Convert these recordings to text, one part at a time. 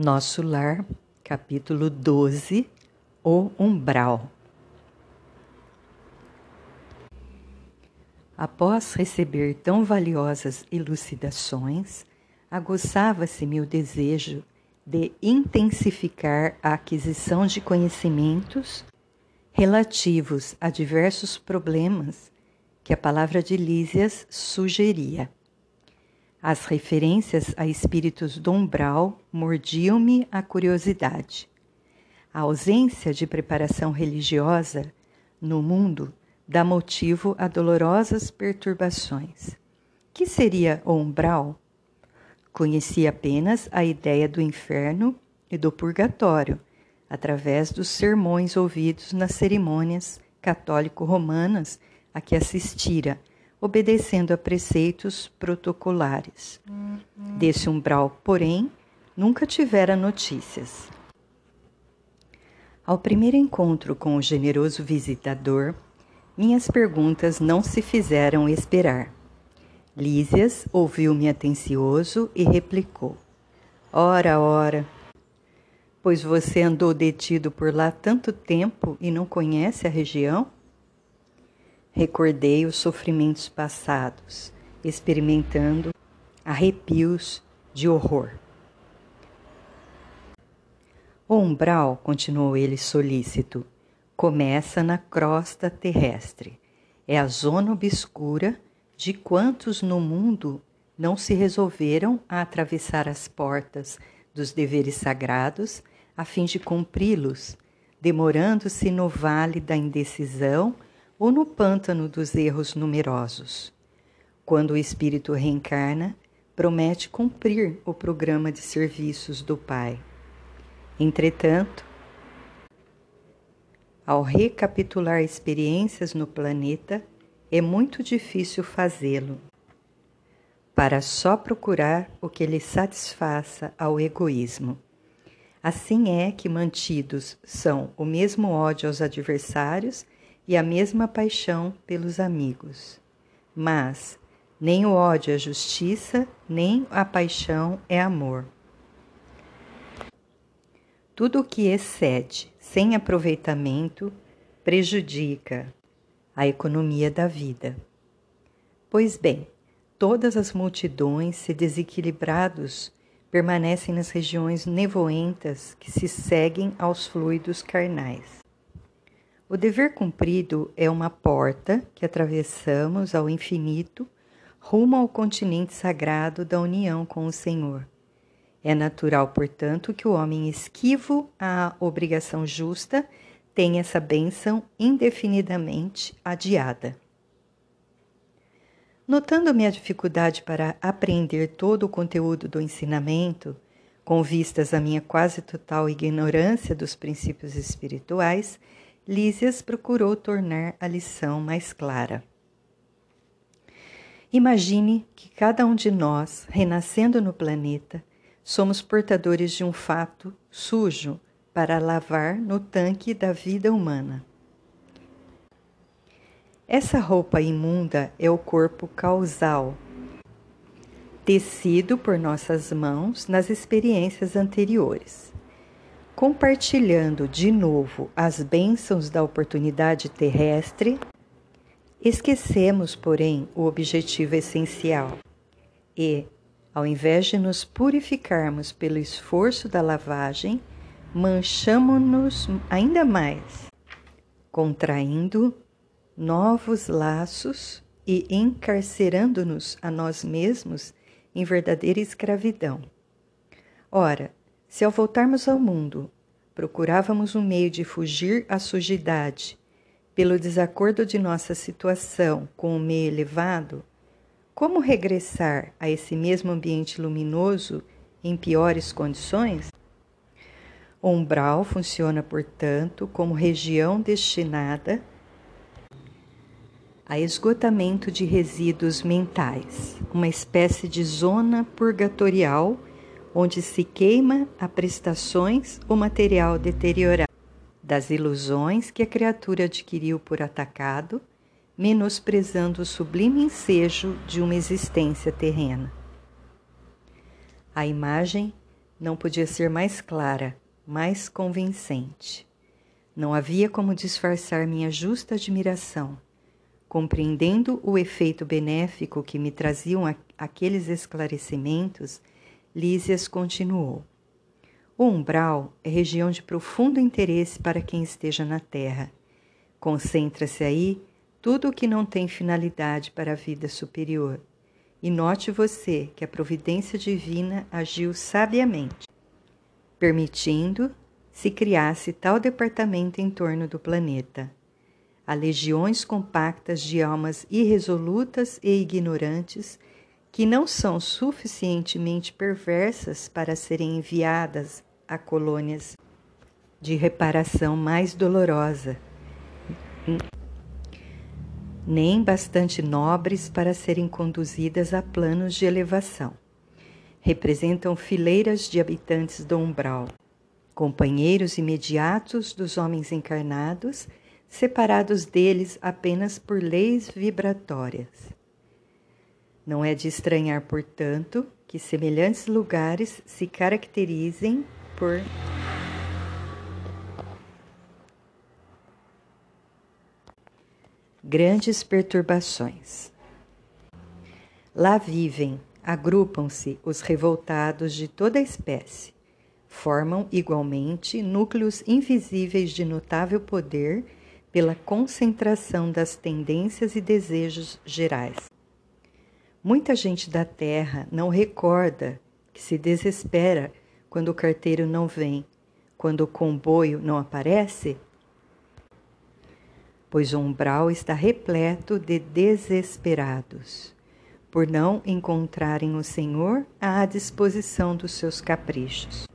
Nosso Lar, capítulo 12 O Umbral. Após receber tão valiosas elucidações, aguçava-se-me o desejo de intensificar a aquisição de conhecimentos relativos a diversos problemas que a palavra de Lísias sugeria. As referências a espíritos do umbral mordiam-me a curiosidade. A ausência de preparação religiosa no mundo dá motivo a dolorosas perturbações. Que seria o umbral? Conhecia apenas a ideia do inferno e do purgatório, através dos sermões ouvidos nas cerimônias católico-romanas a que assistira obedecendo a preceitos protocolares. Desse umbral, porém, nunca tivera notícias. Ao primeiro encontro com o generoso visitador, minhas perguntas não se fizeram esperar. Lísias ouviu-me atencioso e replicou: Ora, ora, pois você andou detido por lá tanto tempo e não conhece a região? Recordei os sofrimentos passados, experimentando arrepios de horror. O umbral, continuou ele solícito, começa na crosta terrestre. É a zona obscura de quantos no mundo não se resolveram a atravessar as portas dos deveres sagrados a fim de cumpri-los, demorando-se no vale da indecisão ou no pântano dos erros numerosos. Quando o espírito reencarna, promete cumprir o programa de serviços do Pai. Entretanto, ao recapitular experiências no planeta, é muito difícil fazê-lo, para só procurar o que lhe satisfaça ao egoísmo. Assim é que mantidos são o mesmo ódio aos adversários e a mesma paixão pelos amigos. Mas nem o ódio é justiça, nem a paixão é amor. Tudo o que excede sem aproveitamento prejudica a economia da vida. Pois bem, todas as multidões, se desequilibrados, permanecem nas regiões nevoentas que se seguem aos fluidos carnais. O dever cumprido é uma porta que atravessamos ao infinito rumo ao continente sagrado da união com o Senhor. É natural, portanto, que o homem esquivo à obrigação justa tenha essa bênção indefinidamente adiada. Notando minha dificuldade para apreender todo o conteúdo do ensinamento, com vistas à minha quase total ignorância dos princípios espirituais, Lísias procurou tornar a lição mais clara. Imagine que cada um de nós, renascendo no planeta, somos portadores de um fato sujo para lavar no tanque da vida humana. Essa roupa imunda é o corpo causal, tecido por nossas mãos nas experiências anteriores compartilhando de novo as bênçãos da oportunidade terrestre, esquecemos, porém, o objetivo essencial e, ao invés de nos purificarmos pelo esforço da lavagem, manchamos-nos ainda mais, contraindo novos laços e encarcerando-nos a nós mesmos em verdadeira escravidão. Ora, se ao voltarmos ao mundo procurávamos um meio de fugir à sujidade pelo desacordo de nossa situação com o meio elevado, como regressar a esse mesmo ambiente luminoso em piores condições? O umbral funciona, portanto, como região destinada a esgotamento de resíduos mentais, uma espécie de zona purgatorial onde se queima a prestações ou material deteriorado das ilusões que a criatura adquiriu por atacado, menosprezando o sublime ensejo de uma existência terrena. A imagem não podia ser mais clara, mais convincente. Não havia como disfarçar minha justa admiração. Compreendendo o efeito benéfico que me traziam aqueles esclarecimentos, Lísias continuou. O umbral é região de profundo interesse para quem esteja na Terra. Concentra-se aí tudo o que não tem finalidade para a vida superior. E note você que a providência divina agiu sabiamente, permitindo se criasse tal departamento em torno do planeta. Há legiões compactas de almas irresolutas e ignorantes que não são suficientemente perversas para serem enviadas a colônias de reparação mais dolorosa, nem bastante nobres para serem conduzidas a planos de elevação. Representam fileiras de habitantes do umbral, companheiros imediatos dos homens encarnados, separados deles apenas por leis vibratórias. Não é de estranhar, portanto, que semelhantes lugares se caracterizem por grandes perturbações. Lá vivem, agrupam-se os revoltados de toda espécie, formam igualmente núcleos invisíveis de notável poder pela concentração das tendências e desejos gerais. Muita gente da terra não recorda que se desespera quando o carteiro não vem, quando o comboio não aparece? Pois o umbral está repleto de desesperados, por não encontrarem o Senhor à disposição dos seus caprichos.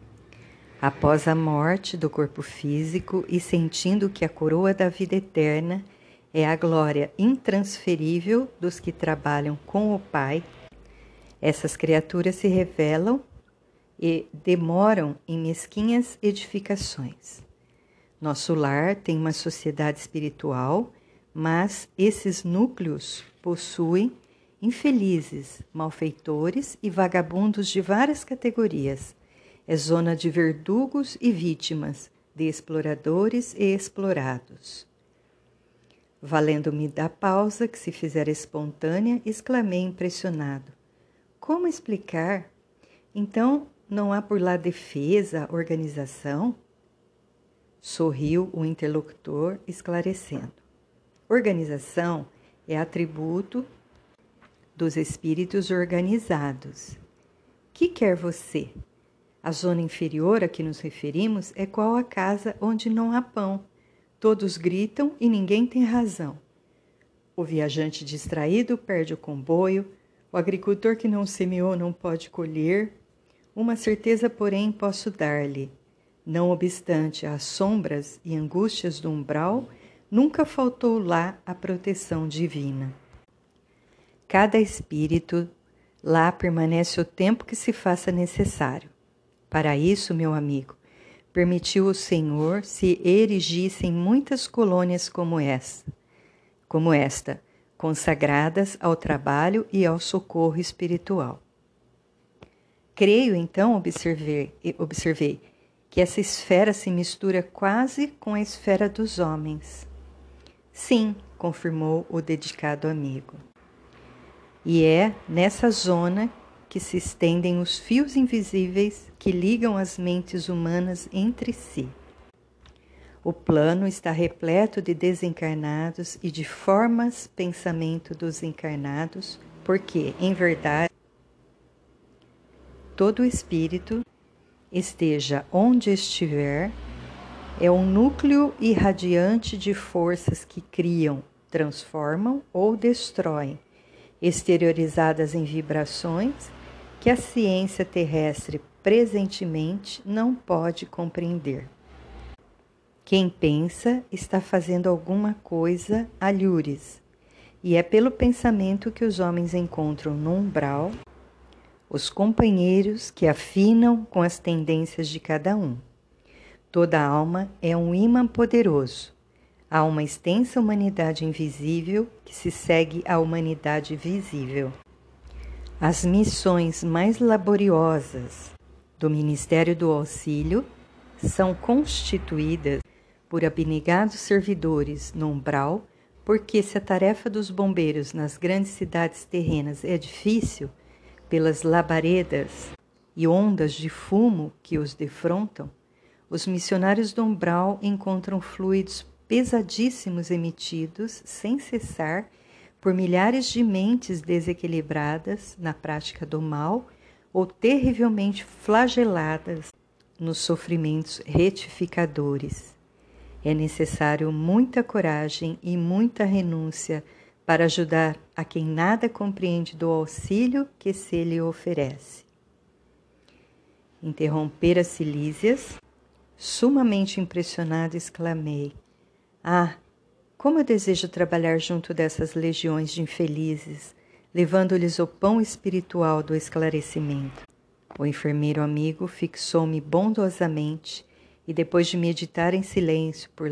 Após a morte do corpo físico e sentindo que a coroa da vida eterna é a glória intransferível dos que trabalham com o Pai, essas criaturas se revelam e demoram em mesquinhas edificações. Nosso lar tem uma sociedade espiritual, mas esses núcleos possuem infelizes, malfeitores e vagabundos de várias categorias. É zona de verdugos e vítimas, de exploradores e explorados. Valendo-me da pausa que se fizera espontânea, exclamei impressionado: Como explicar? Então, não há por lá defesa, organização? Sorriu o interlocutor, esclarecendo. Organização é atributo dos espíritos organizados. Que quer você? A zona inferior a que nos referimos é qual a casa onde não há pão. Todos gritam e ninguém tem razão. O viajante distraído perde o comboio, o agricultor que não semeou não pode colher, uma certeza, porém, posso dar-lhe. Não obstante as sombras e angústias do umbral, nunca faltou lá a proteção divina. Cada espírito lá permanece o tempo que se faça necessário. Para isso, meu amigo, permitiu o Senhor se erigissem muitas colônias como esta, como esta, consagradas ao trabalho e ao socorro espiritual. Creio, então, observei, observei que essa esfera se mistura quase com a esfera dos homens. Sim, confirmou o dedicado amigo. E é nessa zona que se estendem os fios invisíveis que ligam as mentes humanas entre si. O plano está repleto de desencarnados e de formas pensamento dos encarnados, porque, em verdade, todo espírito, esteja onde estiver, é um núcleo irradiante de forças que criam, transformam ou destroem, exteriorizadas em vibrações que a ciência terrestre presentemente não pode compreender. Quem pensa está fazendo alguma coisa alhures, e é pelo pensamento que os homens encontram no umbral os companheiros que afinam com as tendências de cada um. Toda alma é um imã poderoso. Há uma extensa humanidade invisível que se segue à humanidade visível. As missões mais laboriosas do Ministério do Auxílio são constituídas por abnegados servidores no umbral, porque se a tarefa dos bombeiros nas grandes cidades terrenas é difícil, pelas labaredas e ondas de fumo que os defrontam, os missionários do umbral encontram fluidos pesadíssimos emitidos sem cessar por milhares de mentes desequilibradas na prática do mal ou terrivelmente flageladas nos sofrimentos retificadores. É necessário muita coragem e muita renúncia para ajudar a quem nada compreende do auxílio que se lhe oferece. Interromper as Silísias, sumamente impressionado, exclamei: Ah, como eu desejo trabalhar junto dessas legiões de infelizes, levando-lhes o pão espiritual do esclarecimento. O enfermeiro amigo fixou-me bondosamente e, depois de meditar em silêncio por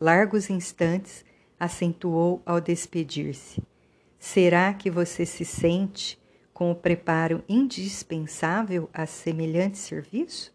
largos instantes, acentuou ao despedir-se: Será que você se sente com o preparo indispensável a semelhante serviço?